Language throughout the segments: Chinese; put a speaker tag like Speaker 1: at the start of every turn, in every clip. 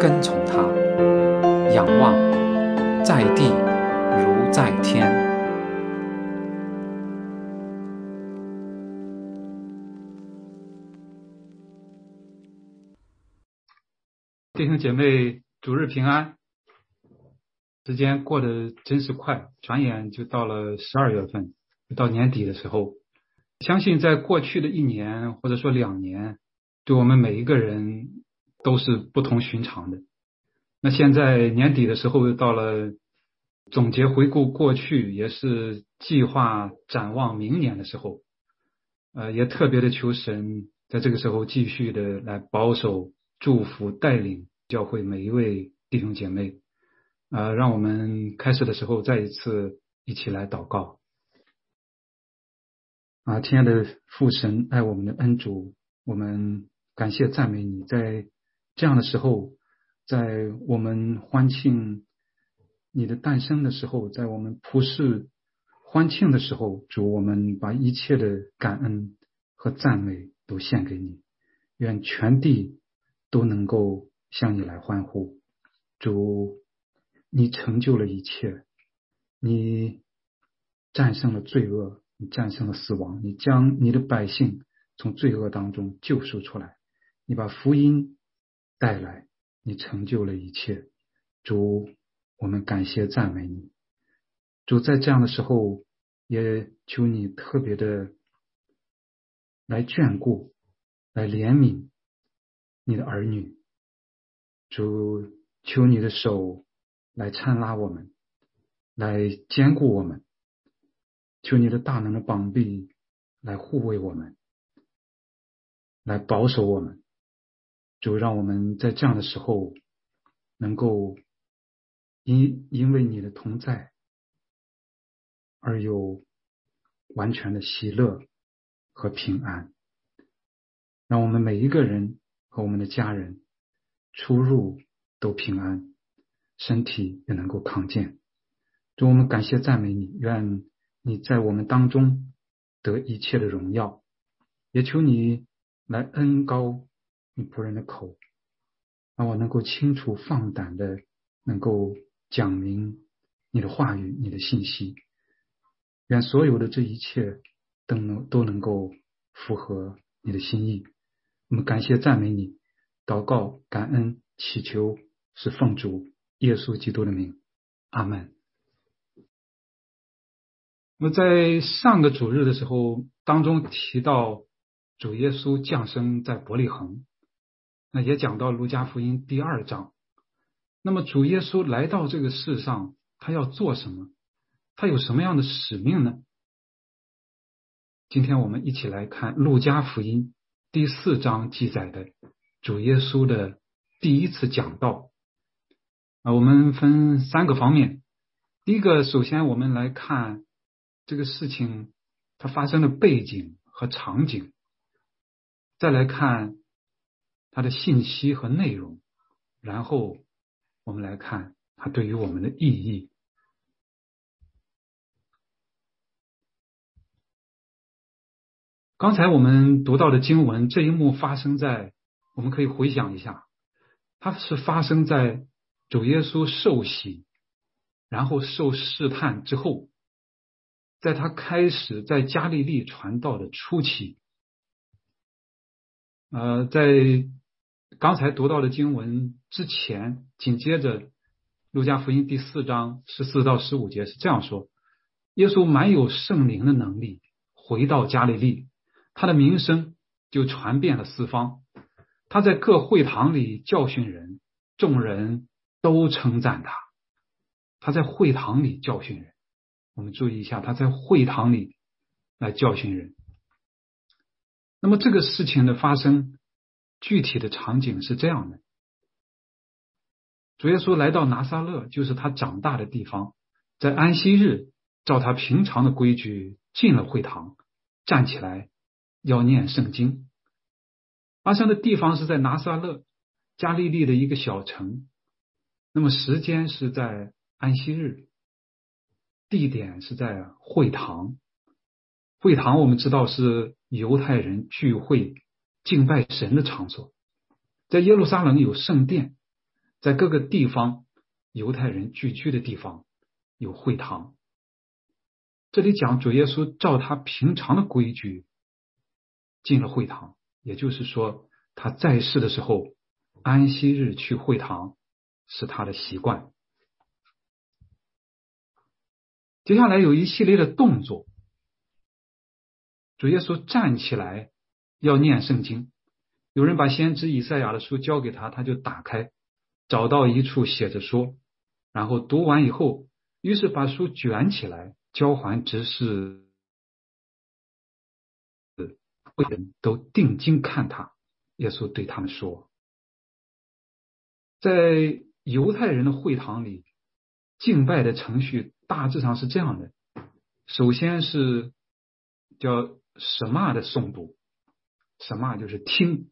Speaker 1: 跟从他，仰望在地如在天。
Speaker 2: 弟兄姐妹，主日平安！时间过得真是快，转眼就到了十二月份，到年底的时候。相信在过去的一年或者说两年，对我们每一个人都是不同寻常的。那现在年底的时候又到了，总结回顾过去，也是计划展望明年的时候。呃，也特别的求神在这个时候继续的来保守、祝福、带领教会每一位弟兄姐妹。呃，让我们开始的时候再一次一起来祷告。啊，亲爱的父神，爱我们的恩主，我们感谢赞美你，在这样的时候，在我们欢庆你的诞生的时候，在我们普世欢庆的时候，主，我们把一切的感恩和赞美都献给你，愿全地都能够向你来欢呼。主，你成就了一切，你战胜了罪恶。你战胜了死亡，你将你的百姓从罪恶当中救赎出来，你把福音带来，你成就了一切。主，我们感谢赞美你。主，在这样的时候，也求你特别的来眷顾，来怜悯你的儿女。主，求你的手来搀拉我们，来坚固我们。求你的大能的膀臂来护卫我们，来保守我们，就让我们在这样的时候能够因因为你的同在而有完全的喜乐和平安，让我们每一个人和我们的家人出入都平安，身体也能够康健。祝我们感谢赞美你，愿。你在我们当中得一切的荣耀，也求你来恩高你仆人的口，让我能够清楚放胆的能够讲明你的话语、你的信息。愿所有的这一切都能都能够符合你的心意。我们感谢赞美你，祷告、感恩、祈求，是奉主耶稣基督的名，阿门。那么在上个主日的时候当中提到主耶稣降生在伯利恒，那也讲到路加福音第二章。那么主耶稣来到这个世上，他要做什么？他有什么样的使命呢？今天我们一起来看路加福音第四章记载的主耶稣的第一次讲道。啊，我们分三个方面。第一个，首先我们来看。这个事情它发生的背景和场景，再来看它的信息和内容，然后我们来看它对于我们的意义。刚才我们读到的经文这一幕发生在，我们可以回想一下，它是发生在主耶稣受洗，然后受试探之后。在他开始在加利利传道的初期，呃，在刚才读到的经文之前，紧接着路加福音第四章十四到十五节是这样说：耶稣满有圣灵的能力，回到加利利，他的名声就传遍了四方。他在各会堂里教训人，众人都称赞他。他在会堂里教训人。我们注意一下，他在会堂里来教训人。那么这个事情的发生，具体的场景是这样的：主耶稣来到拿撒勒，就是他长大的地方，在安息日，照他平常的规矩进了会堂，站起来要念圣经。发生的地方是在拿撒勒，加利利的一个小城。那么时间是在安息日，地点是在会堂。会堂我们知道是犹太人聚会敬拜神的场所，在耶路撒冷有圣殿。在各个地方，犹太人聚居的地方有会堂。这里讲主耶稣照他平常的规矩进了会堂，也就是说他在世的时候，安息日去会堂是他的习惯。接下来有一系列的动作，主耶稣站起来要念圣经，有人把先知以赛亚的书交给他，他就打开。找到一处写着说，然后读完以后，于是把书卷起来交还执事，人都定睛看他。耶稣对他们说，在犹太人的会堂里，敬拜的程序大致上是这样的：首先是叫什么的诵读，什么就是听，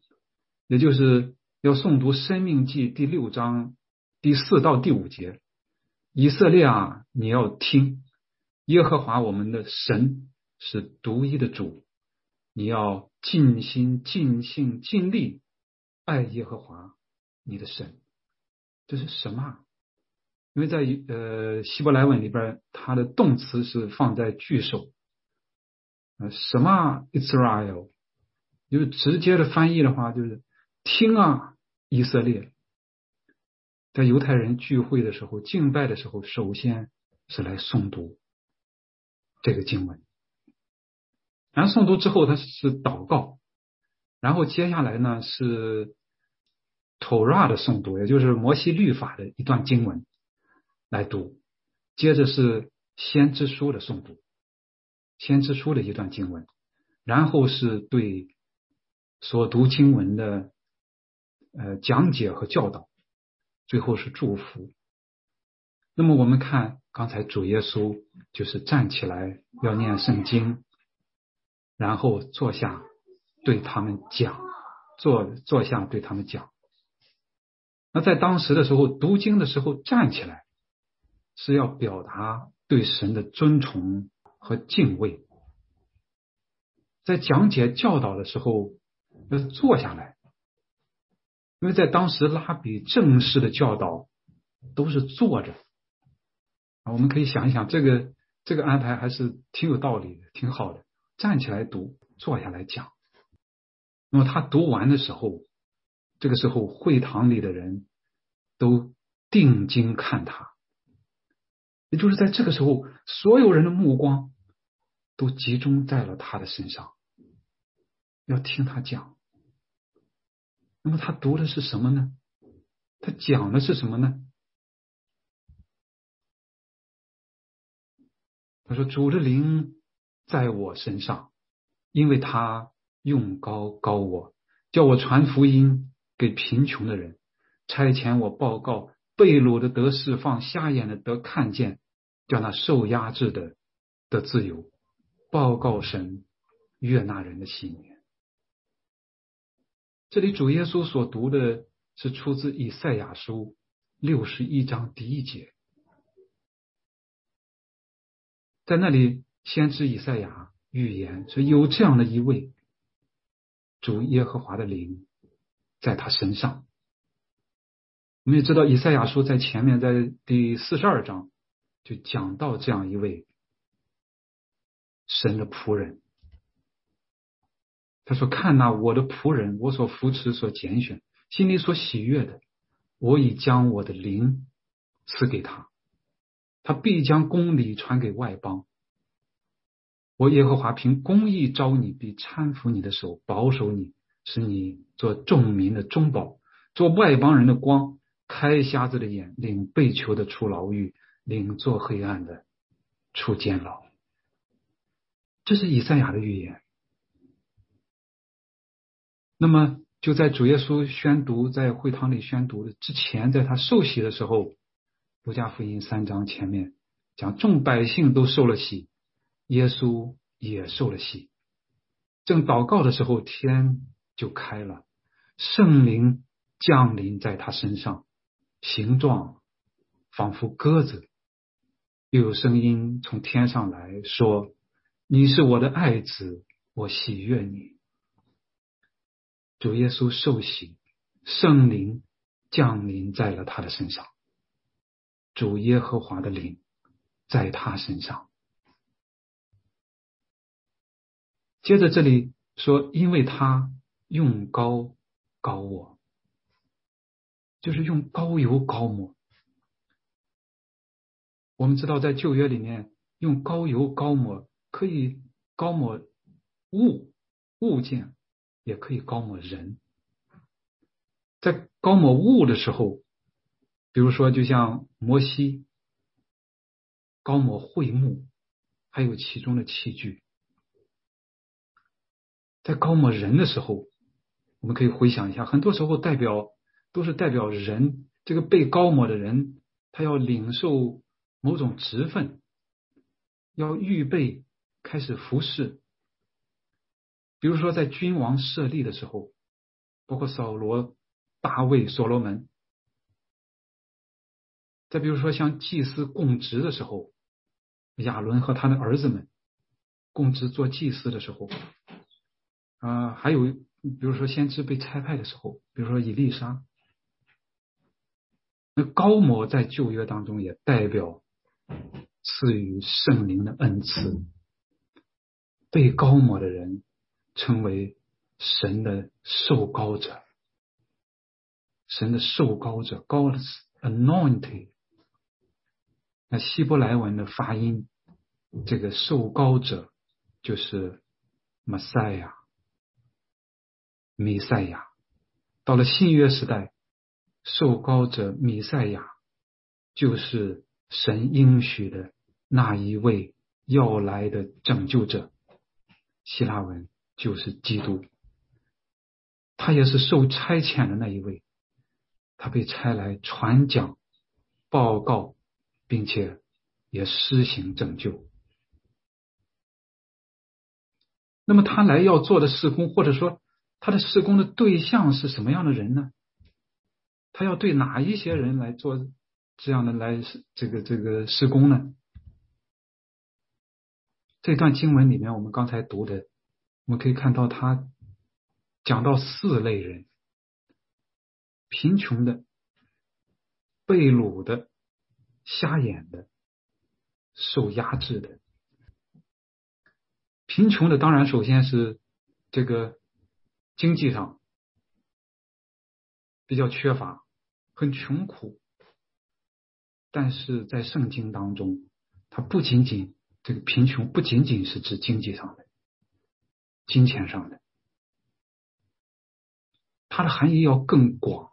Speaker 2: 也就是。要诵读《生命记》第六章第四到第五节，以色列啊，你要听。耶和华我们的神是独一的主，你要尽心、尽性、尽力爱耶和华你的神。这是什么？因为在呃希伯来文里边，它的动词是放在句首，什么 Israel，就是直接的翻译的话就是。听啊，以色列，在犹太人聚会的时候、敬拜的时候，首先是来诵读这个经文，然后诵读之后，他是祷告，然后接下来呢是 Torah 的诵读，也就是摩西律法的一段经文来读，接着是先知书的诵读，先知书的一段经文，然后是对所读经文的。呃，讲解和教导，最后是祝福。那么我们看刚才主耶稣就是站起来要念圣经，然后坐下对他们讲，坐坐下对他们讲。那在当时的时候读经的时候站起来，是要表达对神的尊崇和敬畏；在讲解教导的时候要坐下来。因为在当时拉比正式的教导都是坐着啊，我们可以想一想，这个这个安排还是挺有道理的，挺好的。站起来读，坐下来讲。那么他读完的时候，这个时候会堂里的人都定睛看他，也就是在这个时候，所有人的目光都集中在了他的身上，要听他讲。那么他读的是什么呢？他讲的是什么呢？他说：“主的灵在我身上，因为他用高高我，叫我传福音给贫穷的人，差遣我报告被掳的得释放，瞎眼的得看见，叫那受压制的得自由，报告神悦纳人的信念。”这里主耶稣所读的是出自以赛亚书六十一章第一节，在那里先知以赛亚预言说有这样的一位主耶和华的灵在他身上。我们也知道以赛亚书在前面在第四十二章就讲到这样一位神的仆人。他说：“看呐，我的仆人，我所扶持、所拣选，心里所喜悦的，我已将我的灵赐给他，他必将公理传给外邦。我耶和华凭公义招你，必搀扶你的手，保守你，使你做众民的中保，做外邦人的光，开瞎子的眼，领被囚的出牢狱，领做黑暗的出监牢。”这是以赛亚的预言。那么就在主耶稣宣读在会堂里宣读的之前，在他受洗的时候，路加福音三章前面讲，众百姓都受了洗，耶稣也受了洗。正祷告的时候，天就开了，圣灵降临在他身上，形状仿佛鸽子，又有声音从天上来说：“你是我的爱子，我喜悦你。”主耶稣受洗，圣灵降临在了他的身上。主耶和华的灵在他身上。接着这里说，因为他用膏膏我，就是用膏油膏抹。我们知道，在旧约里面，用膏油膏抹可以膏抹物物件。也可以高抹人，在高抹物的时候，比如说，就像摩西高抹会幕，还有其中的器具；在高抹人的时候，我们可以回想一下，很多时候代表都是代表人，这个被高抹的人，他要领受某种职分，要预备开始服侍。比如说，在君王设立的时候，包括扫罗、大卫、所罗门；再比如说，像祭司供职的时候，亚伦和他的儿子们供职做祭司的时候，啊，还有比如说先知被差派的时候，比如说以利沙。那高摩在旧约当中也代表赐予圣灵的恩赐，被高摩的人。称为神的受膏者，神的受膏者，God's anointed。那希伯来文的发音，这个受膏者就是 Messiah，弥赛亚。到了新约时代，受膏者弥赛亚就是神应许的那一位要来的拯救者，希腊文。就是基督，他也是受差遣的那一位，他被差来传讲、报告，并且也施行拯救。那么他来要做的施工，或者说他的施工的对象是什么样的人呢？他要对哪一些人来做这样的来这个这个施工呢？这段经文里面，我们刚才读的。我们可以看到，他讲到四类人：贫穷的、被掳的、瞎眼的、受压制的。贫穷的当然首先是这个经济上比较缺乏，很穷苦。但是在圣经当中，它不仅仅这个贫穷，不仅仅是指经济上的。金钱上的，它的含义要更广。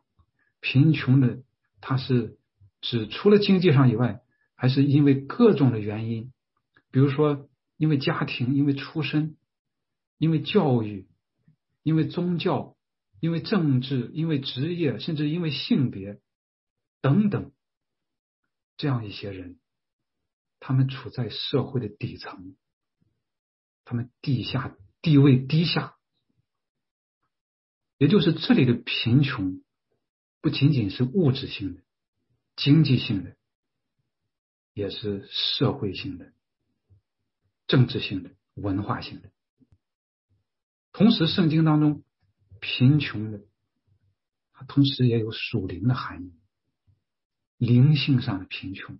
Speaker 2: 贫穷的，它是指除了经济上以外，还是因为各种的原因，比如说因为家庭、因为出身、因为教育、因为宗教、因为政治、因为职业，甚至因为性别等等，这样一些人，他们处在社会的底层，他们地下。地位低下，也就是这里的贫穷，不仅仅是物质性的、经济性的，也是社会性的、政治性的、文化性的。同时，圣经当中贫穷的，它同时也有属灵的含义，灵性上的贫穷，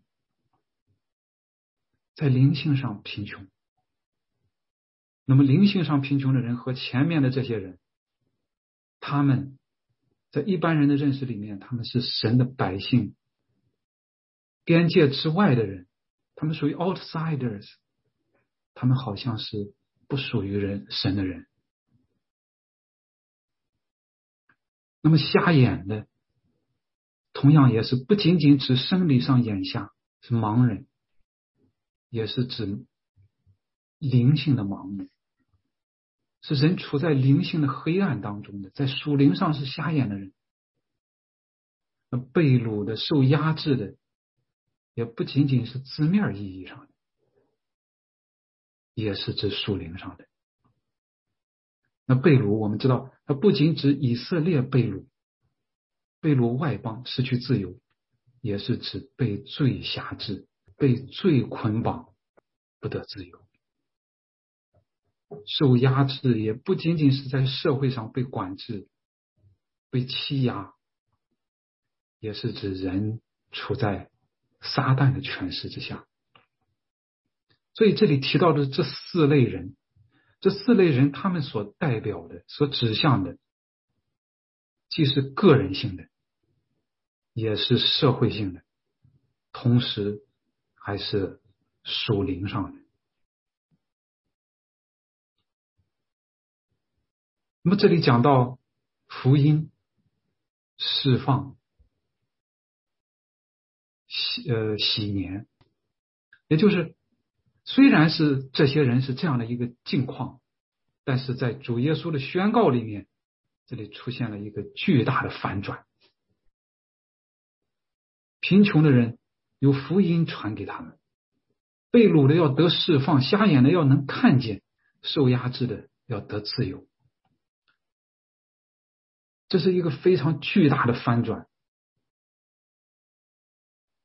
Speaker 2: 在灵性上贫穷。那么灵性上贫穷的人和前面的这些人，他们在一般人的认识里面，他们是神的百姓，边界之外的人，他们属于 outsiders，他们好像是不属于人神的人。那么瞎眼的，同样也是不仅仅指生理上眼瞎，是盲人，也是指灵性的盲目。是人处在灵性的黑暗当中的，在属灵上是瞎眼的人。那被掳的、受压制的，也不仅仅是字面意义上的，也是指属灵上的。那被掳，我们知道，它不仅指以色列被掳，被掳外邦失去自由，也是指被罪辖制、被罪捆绑，不得自由。受压制也不仅仅是在社会上被管制、被欺压，也是指人处在撒旦的权势之下。所以这里提到的这四类人，这四类人他们所代表的、所指向的，既是个人性的，也是社会性的，同时还是属灵上的。那么这里讲到福音释放喜呃喜年，也就是虽然是这些人是这样的一个境况，但是在主耶稣的宣告里面，这里出现了一个巨大的反转。贫穷的人有福音传给他们，被掳的要得释放，瞎眼的要能看见，受压制的要得自由。这是一个非常巨大的翻转。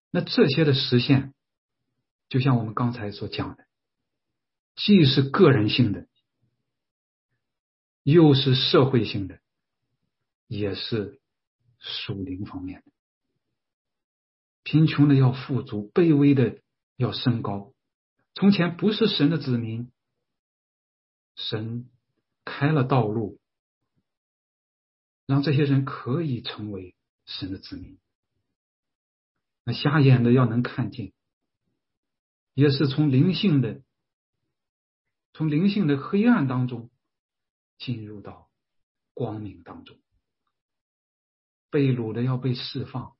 Speaker 2: 那这些的实现，就像我们刚才所讲的，既是个人性的，又是社会性的，也是属灵方面的。贫穷的要富足，卑微的要升高。从前不是神的子民，神开了道路。让这些人可以成为神的子民。那瞎眼的要能看见，也是从灵性的、从灵性的黑暗当中进入到光明当中。被掳的要被释放，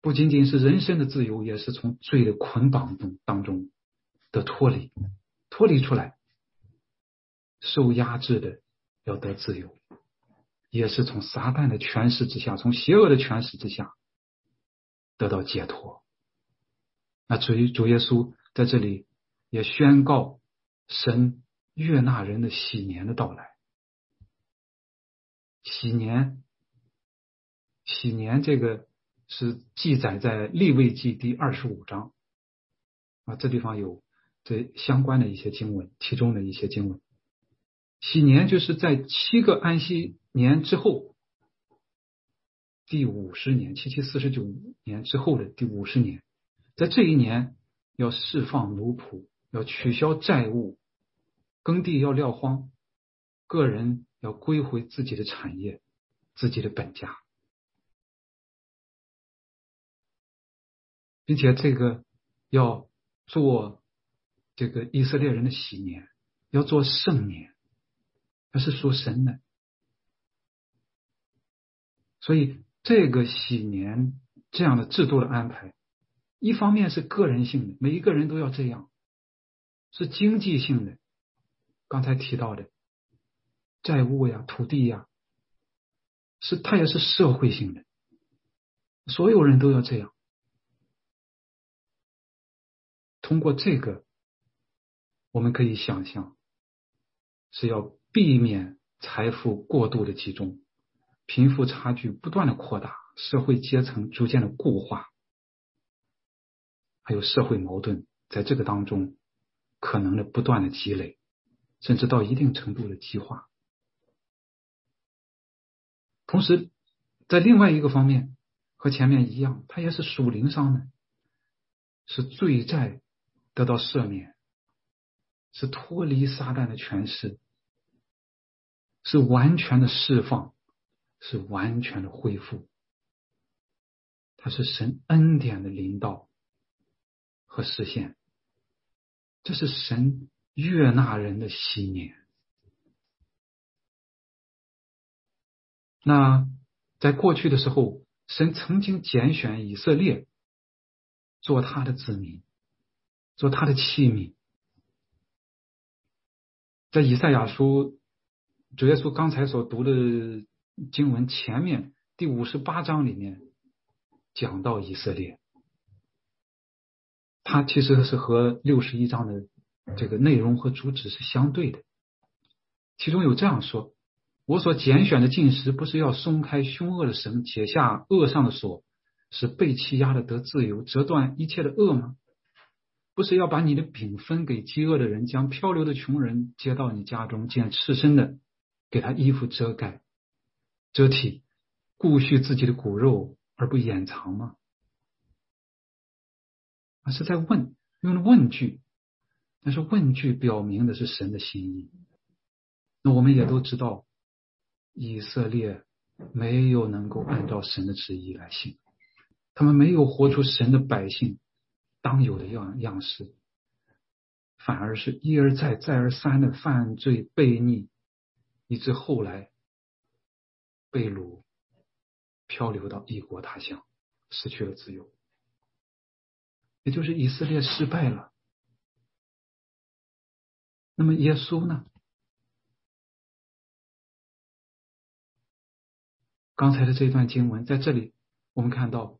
Speaker 2: 不仅仅是人身的自由，也是从罪的捆绑中当中的脱离，脱离出来，受压制的。要得自由，也是从撒旦的权势之下，从邪恶的权势之下得到解脱。那主主耶稣在这里也宣告神悦纳人的喜年的到来。喜年，喜年这个是记载在立位记第二十五章啊，这地方有这相关的一些经文，其中的一些经文。喜年就是在七个安息年之后，第五十年，七七四十九年之后的第五十年，在这一年要释放奴仆，要取消债务，耕地要撂荒，个人要归回自己的产业，自己的本家，并且这个要做这个以色列人的喜年，要做圣年。而是说神的，所以这个喜年这样的制度的安排，一方面是个人性的，每一个人都要这样；是经济性的，刚才提到的债务呀、土地呀，是它也是社会性的，所有人都要这样。通过这个，我们可以想象是要。避免财富过度的集中，贫富差距不断的扩大，社会阶层逐渐的固化，还有社会矛盾在这个当中可能的不断的积累，甚至到一定程度的激化。同时，在另外一个方面，和前面一样，它也是属灵上的，是罪债得到赦免，是脱离撒旦的权势。是完全的释放，是完全的恢复。它是神恩典的领导和实现，这是神悦纳人的喜年。那在过去的时候，神曾经拣选以色列做他的子民，做他的器皿。在以赛亚书，主耶稣刚才所读的经文前面第五十八章里面讲到以色列，它其实是和六十一章的这个内容和主旨是相对的。其中有这样说：“我所拣选的进食，不是要松开凶恶的绳，解下恶上的锁，使被欺压的得自由，折断一切的恶吗？”不是要把你的饼分给饥饿的人，将漂流的穷人接到你家中，见赤身的给他衣服遮盖、遮体，顾恤自己的骨肉而不掩藏吗？而是在问，用了问句，但是问句表明的是神的心意。那我们也都知道，以色列没有能够按照神的旨意来行，他们没有活出神的百姓。当有的样样式，反而是一而再、再而三的犯罪悖逆，以致后来被掳、漂流到异国他乡，失去了自由。也就是以色列失败了。那么耶稣呢？刚才的这段经文在这里，我们看到。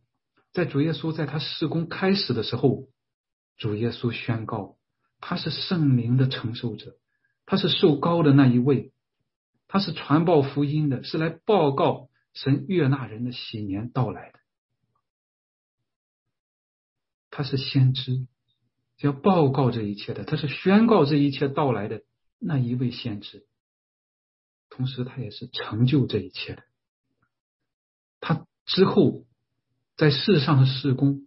Speaker 2: 在主耶稣在他施工开始的时候，主耶稣宣告他是圣灵的承受者，他是受高的那一位，他是传报福音的，是来报告神悦纳人的喜年到来的。他是先知，要报告这一切的，他是宣告这一切到来的那一位先知，同时他也是成就这一切的。他之后。在世上的事工，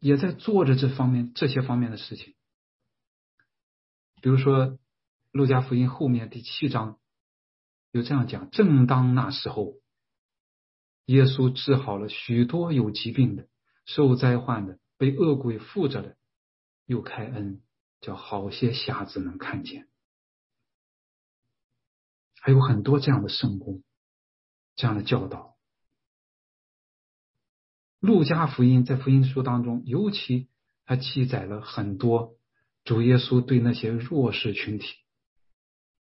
Speaker 2: 也在做着这方面这些方面的事情。比如说，《路加福音》后面第七章就这样讲：正当那时候，耶稣治好了许多有疾病的、受灾患的、被恶鬼附着的，又开恩，叫好些瞎子能看见。还有很多这样的圣功，这样的教导。路加福音在福音书当中，尤其还记载了很多主耶稣对那些弱势群体、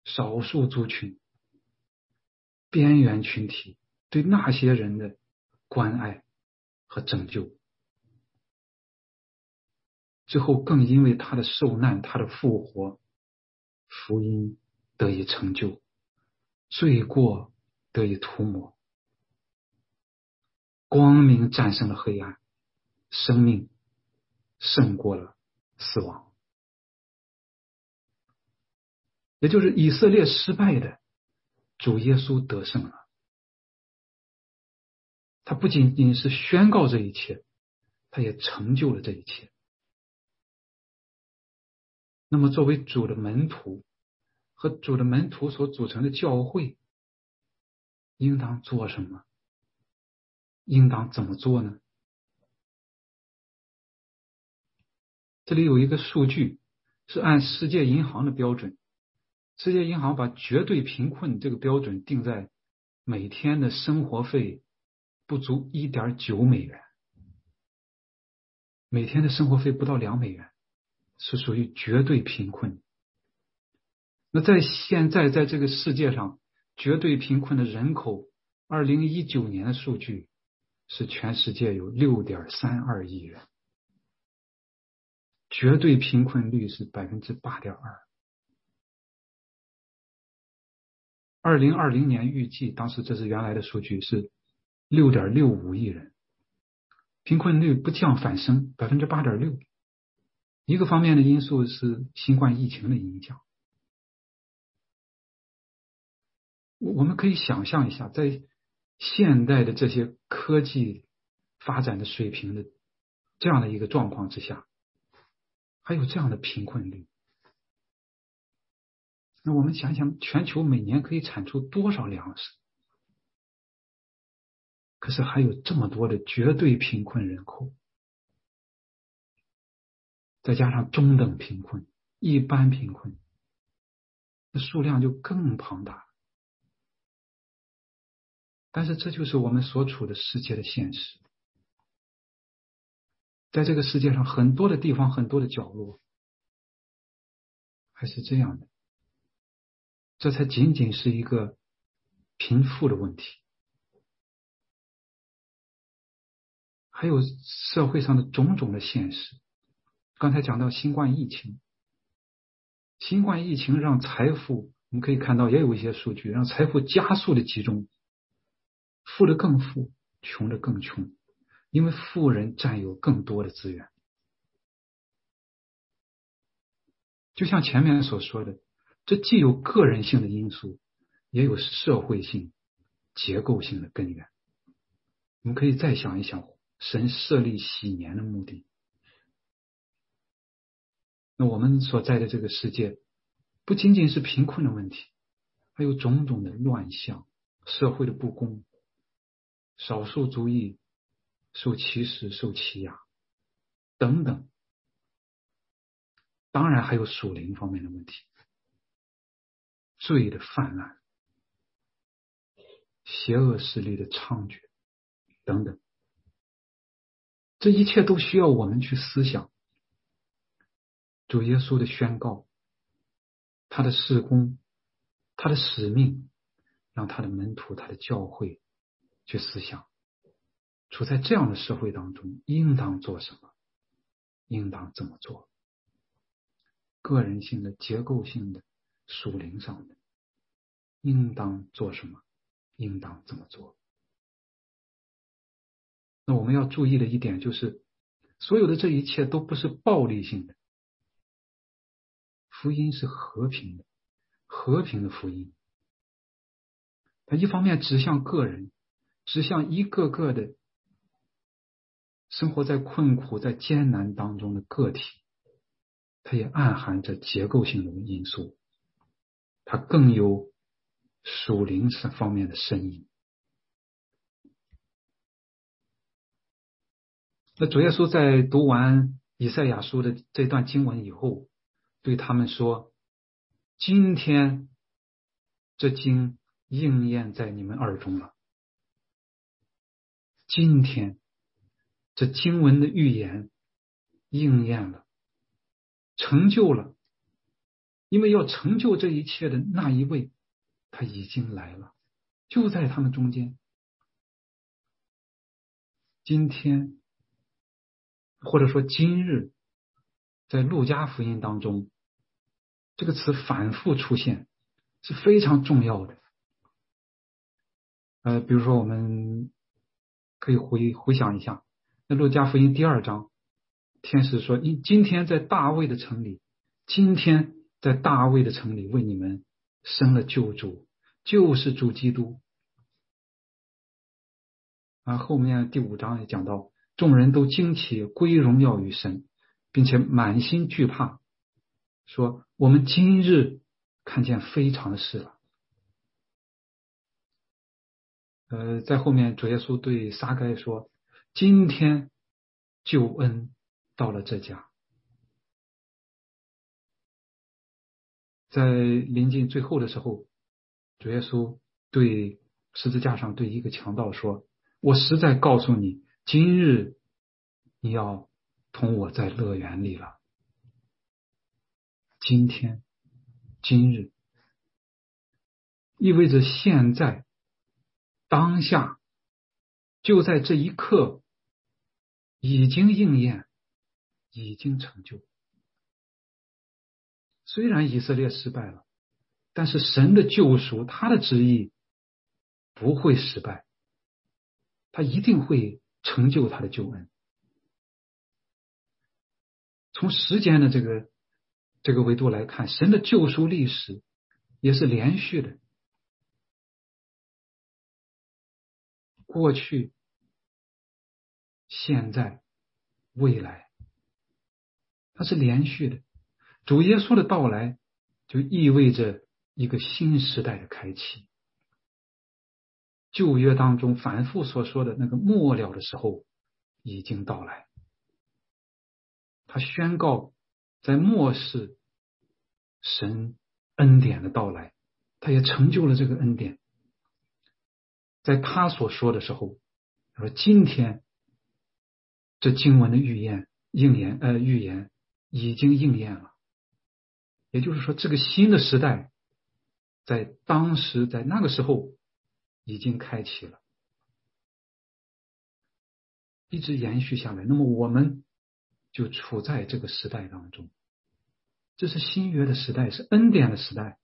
Speaker 2: 少数族群、边缘群体对那些人的关爱和拯救。最后更因为他的受难、他的复活，福音得以成就，罪过得以涂抹。光明战胜了黑暗，生命胜过了死亡。也就是以色列失败的，主耶稣得胜了。他不仅仅是宣告这一切，他也成就了这一切。那么，作为主的门徒和主的门徒所组成的教会，应当做什么？应当怎么做呢？这里有一个数据，是按世界银行的标准，世界银行把绝对贫困这个标准定在每天的生活费不足一点九美元，每天的生活费不到两美元，是属于绝对贫困。那在现在在这个世界上，绝对贫困的人口，二零一九年的数据。是全世界有六点三二亿人，绝对贫困率是百分之八点二。二零二零年预计，当时这是原来的数据是六点六五亿人，贫困率不降反升，百分之八点六。一个方面的因素是新冠疫情的影响，我们可以想象一下，在。现代的这些科技发展的水平的这样的一个状况之下，还有这样的贫困率，那我们想想，全球每年可以产出多少粮食？可是还有这么多的绝对贫困人口，再加上中等贫困、一般贫困，那数量就更庞大。但是这就是我们所处的世界的现实，在这个世界上很多的地方、很多的角落，还是这样的。这才仅仅是一个贫富的问题，还有社会上的种种的现实。刚才讲到新冠疫情，新冠疫情让财富，我们可以看到也有一些数据，让财富加速的集中，富的更富，穷的更穷，因为富人占有更多的资源。就像前面所说的，这既有个人性的因素，也有社会性、结构性的根源。我们可以再想一想，神设立喜年的目的。那我们所在的这个世界，不仅仅是贫困的问题，还有种种的乱象、社会的不公、少数族裔受歧视、受欺压等等。当然还有属灵方面的问题，罪的泛滥、邪恶势力的猖獗等等，这一切都需要我们去思想。主耶稣的宣告，他的事工，他的使命，让他的门徒、他的教会去思想，处在这样的社会当中，应当做什么，应当怎么做。个人性的、结构性的、属灵上的，应当做什么？应当怎么做？那我们要注意的一点就是，所有的这一切都不是暴力性的，福音是和平的，和平的福音。它一方面指向个人，指向一个个的生活在困苦、在艰难当中的个体。它也暗含着结构性的因素，它更有属灵方面的深意。那主耶稣在读完以赛亚书的这段经文以后，对他们说：“今天这经应验在你们耳中了。今天这经文的预言应验了。”成就了，因为要成就这一切的那一位，他已经来了，就在他们中间。今天，或者说今日，在路加福音当中，这个词反复出现是非常重要的。呃，比如说，我们可以回回想一下，那路加福音第二章。天使说：“今今天在大卫的城里，今天在大卫的城里为你们生了救主，就是主基督。”啊，后面第五章也讲到，众人都惊奇归荣耀于神，并且满心惧怕，说：“我们今日看见非常的事了。”呃，在后面主耶稣对撒该说：“今天救恩。”到了这家，在临近最后的时候，主耶稣对十字架上对一个强盗说：“我实在告诉你，今日你要同我在乐园里了。今天，今日，意味着现在，当下，就在这一刻，已经应验。”已经成就。虽然以色列失败了，但是神的救赎，他的旨意不会失败，他一定会成就他的救恩。从时间的这个这个维度来看，神的救赎历史也是连续的，过去、现在、未来。它是连续的，主耶稣的到来就意味着一个新时代的开启。旧约当中反复所说的那个末了的时候已经到来，他宣告在末世神恩典的到来，他也成就了这个恩典。在他所说的时候，他说：“今天这经文的预言应验，呃，预言。”已经应验了，也就是说，这个新的时代在当时在那个时候已经开启了，一直延续下来。那么我们就处在这个时代当中，这是新约的时代，是恩典的时代，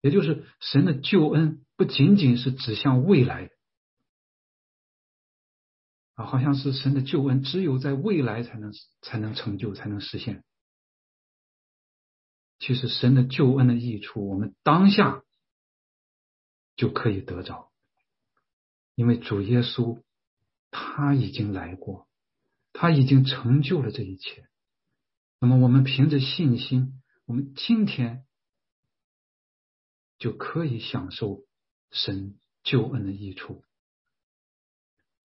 Speaker 2: 也就是神的救恩不仅仅是指向未来。啊，好像是神的救恩只有在未来才能才能成就，才能实现。其实神的救恩的益处，我们当下就可以得着，因为主耶稣他已经来过，他已经成就了这一切。那么我们凭着信心，我们今天就可以享受神救恩的益处。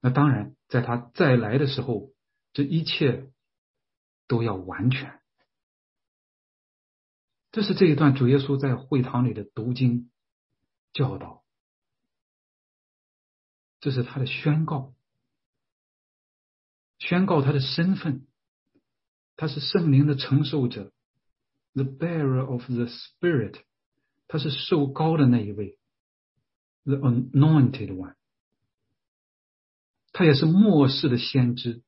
Speaker 2: 那当然，在他再来的时候，这一切都要完全。这是这一段主耶稣在会堂里的读经教导，这是他的宣告，宣告他的身份，他是圣灵的承受者，the bearer of the Spirit，他是受高的那一位，the anointed one。他也是末世的先知，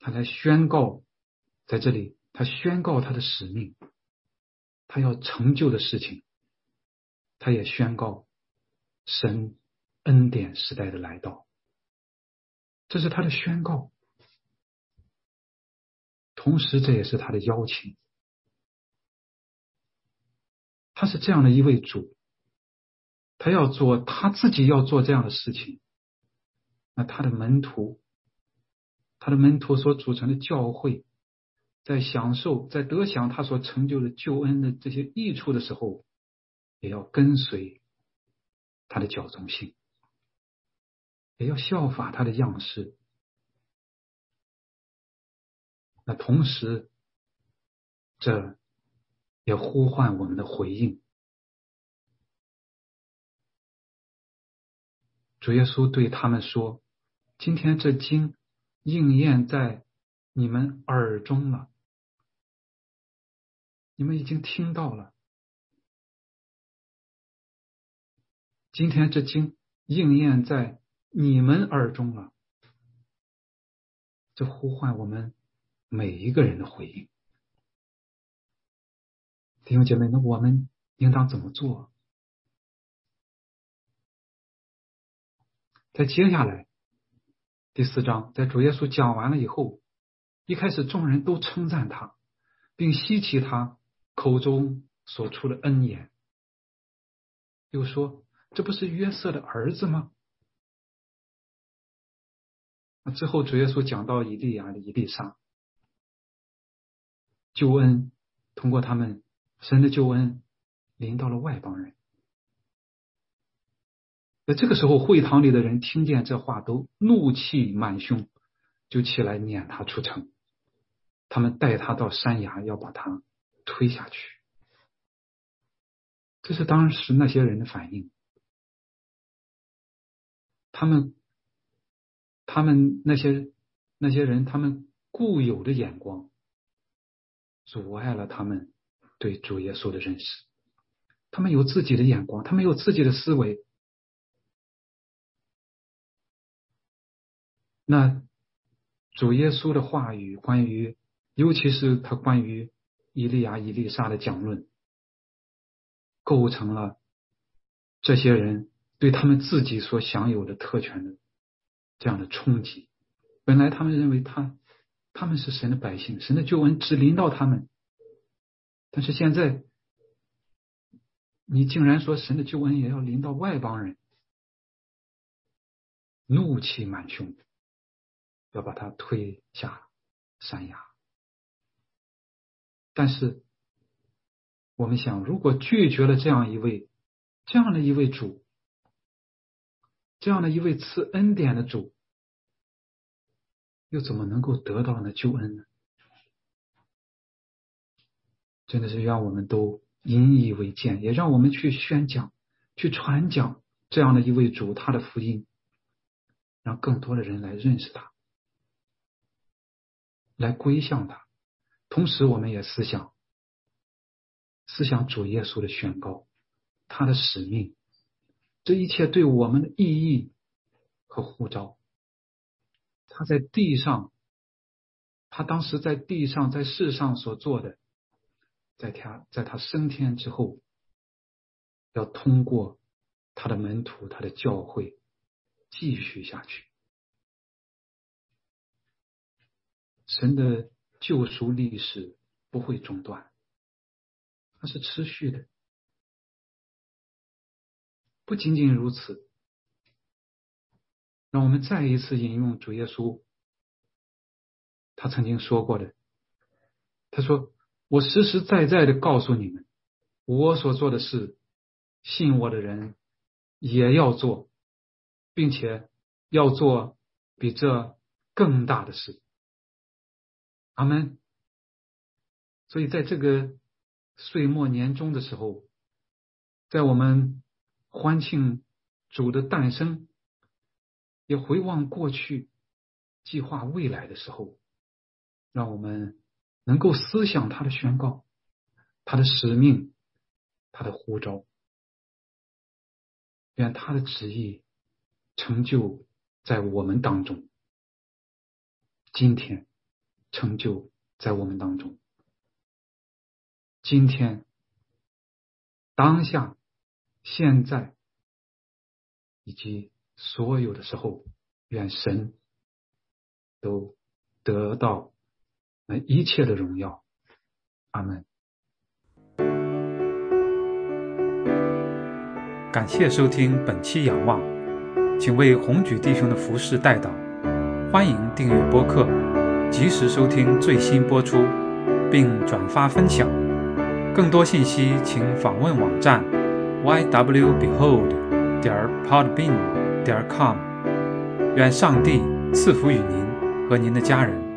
Speaker 2: 他来宣告，在这里，他宣告他的使命，他要成就的事情，他也宣告神恩典时代的来到，这是他的宣告，同时这也是他的邀请，他是这样的一位主，他要做他自己要做这样的事情。那他的门徒，他的门徒所组成的教会，在享受、在得享他所成就的救恩的这些益处的时候，也要跟随他的教宗性，也要效法他的样式。那同时，这也呼唤我们的回应。主耶稣对他们说：“今天这经应验在你们耳中了，你们已经听到了。今天这经应验在你们耳中了，这呼唤我们每一个人的回应。弟兄姐妹，那我们应当怎么做？”在接下来第四章，在主耶稣讲完了以后，一开始众人都称赞他，并吸取他口中所出的恩言，又说：“这不是约瑟的儿子吗？”那之后，主耶稣讲到以利亚的以利沙，救恩通过他们神的救恩临到了外邦人。在这个时候，会堂里的人听见这话，都怒气满胸，就起来撵他出城。他们带他到山崖，要把他推下去。这是当时那些人的反应。他们，他们那些那些人，他们固有的眼光，阻碍了他们对主耶稣的认识。他们有自己的眼光，他们有自己的思维。那主耶稣的话语，关于尤其是他关于伊利亚、伊丽莎的讲论，构成了这些人对他们自己所享有的特权的这样的冲击。本来他们认为他他们是神的百姓，神的救恩只临到他们，但是现在你竟然说神的救恩也要临到外邦人，怒气满胸。要把他推下山崖，但是我们想，如果拒绝了这样一位、这样的一位主，这样的一位赐恩典的主，又怎么能够得到呢救恩呢？真的是让我们都引以为鉴，也让我们去宣讲、去传讲这样的一位主他的福音，让更多的人来认识他。来归向他，同时我们也思想，思想主耶稣的宣告，他的使命，这一切对我们的意义和呼召。他在地上，他当时在地上在世上所做的，在他在他升天之后，要通过他的门徒、他的教会继续下去。神的救赎历史不会中断，它是持续的。不仅仅如此。让我们再一次引用主耶稣，他曾经说过的。他说：“我实实在在的告诉你们，我所做的事，信我的人也要做，并且要做比这更大的事。”阿门。所以，在这个岁末年终的时候，在我们欢庆主的诞生。也回望过去，计划未来的时候，让我们能够思想他的宣告，他的使命，他的呼召，愿他的旨意成就在我们当中。今天成就在我们当中，今天当下现在以及。所有的时候，愿神都得到那一切的荣耀。阿门。
Speaker 1: 感谢收听本期仰望，请为红举弟兄的服饰代祷。欢迎订阅播客，及时收听最新播出，并转发分享。更多信息请访问网站 ywbehold 点 podbean。点 com，愿上帝赐福于您和您的家人。